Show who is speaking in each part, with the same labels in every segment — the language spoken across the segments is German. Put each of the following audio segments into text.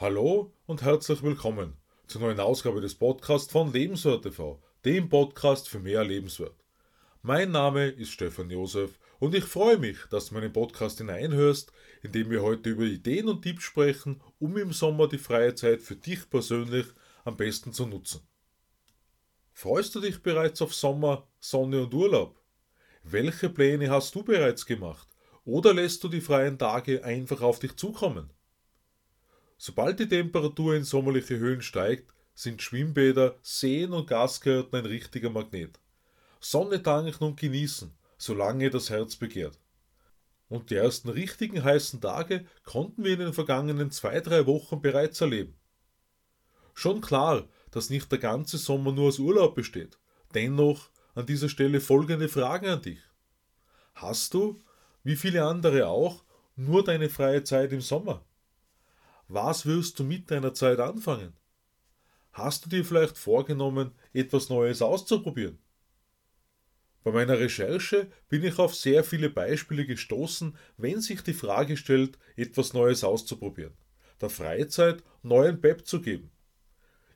Speaker 1: Hallo und herzlich willkommen zur neuen Ausgabe des Podcasts von Lebenswert TV, dem Podcast für mehr Lebenswert. Mein Name ist Stefan Josef und ich freue mich, dass du meinen Podcast hineinhörst, in dem wir heute über Ideen und Tipps sprechen, um im Sommer die freie Zeit für dich persönlich am besten zu nutzen. Freust du dich bereits auf Sommer, Sonne und Urlaub? Welche Pläne hast du bereits gemacht? Oder lässt du die freien Tage einfach auf dich zukommen? Sobald die Temperatur in sommerliche Höhen steigt, sind Schwimmbäder, Seen und Gasgärten ein richtiger Magnet. Sonne tanken und genießen, solange das Herz begehrt. Und die ersten richtigen heißen Tage konnten wir in den vergangenen zwei, drei Wochen bereits erleben. Schon klar, dass nicht der ganze Sommer nur aus Urlaub besteht. Dennoch an dieser Stelle folgende Fragen an dich. Hast du, wie viele andere auch, nur deine freie Zeit im Sommer? Was wirst du mit deiner Zeit anfangen? Hast du dir vielleicht vorgenommen, etwas Neues auszuprobieren? Bei meiner Recherche bin ich auf sehr viele Beispiele gestoßen, wenn sich die Frage stellt, etwas Neues auszuprobieren, der Freizeit neuen Pep zu geben.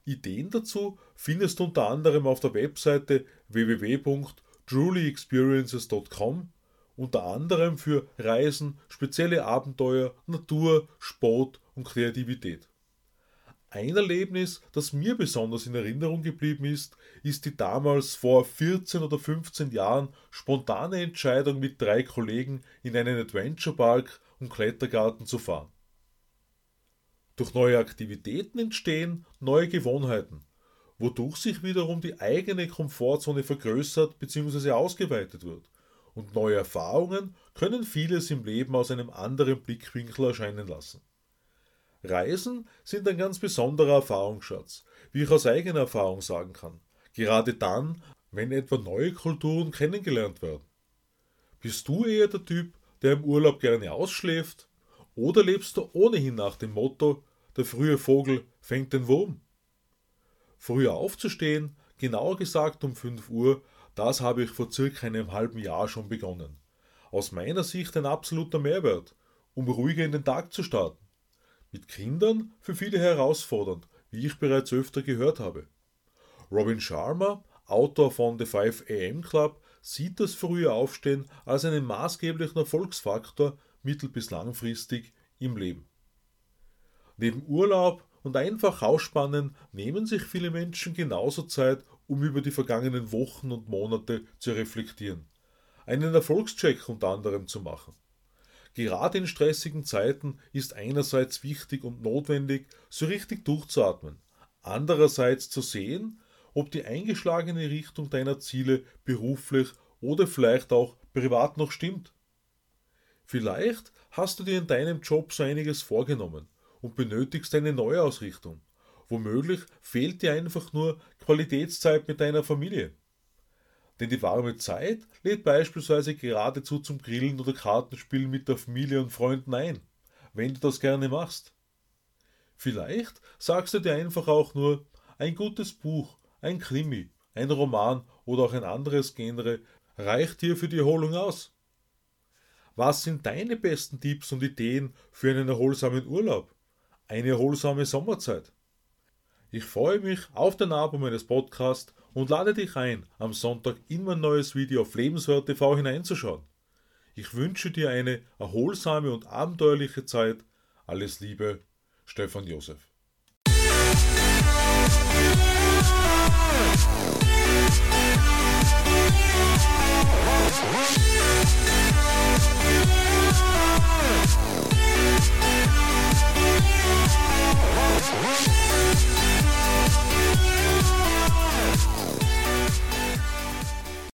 Speaker 1: Ideen dazu findest du unter anderem auf der Webseite www.trulyexperiences.com unter anderem für Reisen, spezielle Abenteuer, Natur, Sport und Kreativität. Ein Erlebnis, das mir besonders in Erinnerung geblieben ist, ist die damals vor 14 oder 15 Jahren spontane Entscheidung mit drei Kollegen in einen Adventure Park und Klettergarten zu fahren. Durch neue Aktivitäten entstehen neue Gewohnheiten, wodurch sich wiederum die eigene Komfortzone vergrößert bzw. ausgeweitet wird und neue Erfahrungen können vieles im Leben aus einem anderen Blickwinkel erscheinen lassen. Reisen sind ein ganz besonderer Erfahrungsschatz, wie ich aus eigener Erfahrung sagen kann, gerade dann, wenn etwa neue Kulturen kennengelernt werden. Bist du eher der Typ, der im Urlaub gerne ausschläft, oder lebst du ohnehin nach dem Motto, der frühe Vogel fängt den Wurm? Früher aufzustehen, genauer gesagt um 5 Uhr, das habe ich vor circa einem halben Jahr schon begonnen. Aus meiner Sicht ein absoluter Mehrwert, um ruhiger in den Tag zu starten. Mit Kindern für viele herausfordernd, wie ich bereits öfter gehört habe. Robin Sharma, Autor von The 5 AM Club, sieht das frühe Aufstehen als einen maßgeblichen Erfolgsfaktor mittel- bis langfristig im Leben. Neben Urlaub und einfach ausspannen nehmen sich viele Menschen genauso Zeit, um über die vergangenen Wochen und Monate zu reflektieren, einen Erfolgscheck unter anderem zu machen. Gerade in stressigen Zeiten ist einerseits wichtig und notwendig, so richtig durchzuatmen, andererseits zu sehen, ob die eingeschlagene Richtung deiner Ziele beruflich oder vielleicht auch privat noch stimmt. Vielleicht hast du dir in deinem Job so einiges vorgenommen und benötigst eine Neuausrichtung. Womöglich fehlt dir einfach nur Qualitätszeit mit deiner Familie. Denn die warme Zeit lädt beispielsweise geradezu zum Grillen oder Kartenspielen mit der Familie und Freunden ein, wenn du das gerne machst. Vielleicht sagst du dir einfach auch nur, ein gutes Buch, ein Krimi, ein Roman oder auch ein anderes Genre reicht dir für die Erholung aus. Was sind deine besten Tipps und Ideen für einen erholsamen Urlaub? Eine erholsame Sommerzeit? Ich freue mich auf den Abo meines Podcasts und lade dich ein, am Sonntag in mein neues Video auf Lebenswert TV hineinzuschauen. Ich wünsche dir eine erholsame und abenteuerliche Zeit. Alles Liebe, Stefan Josef.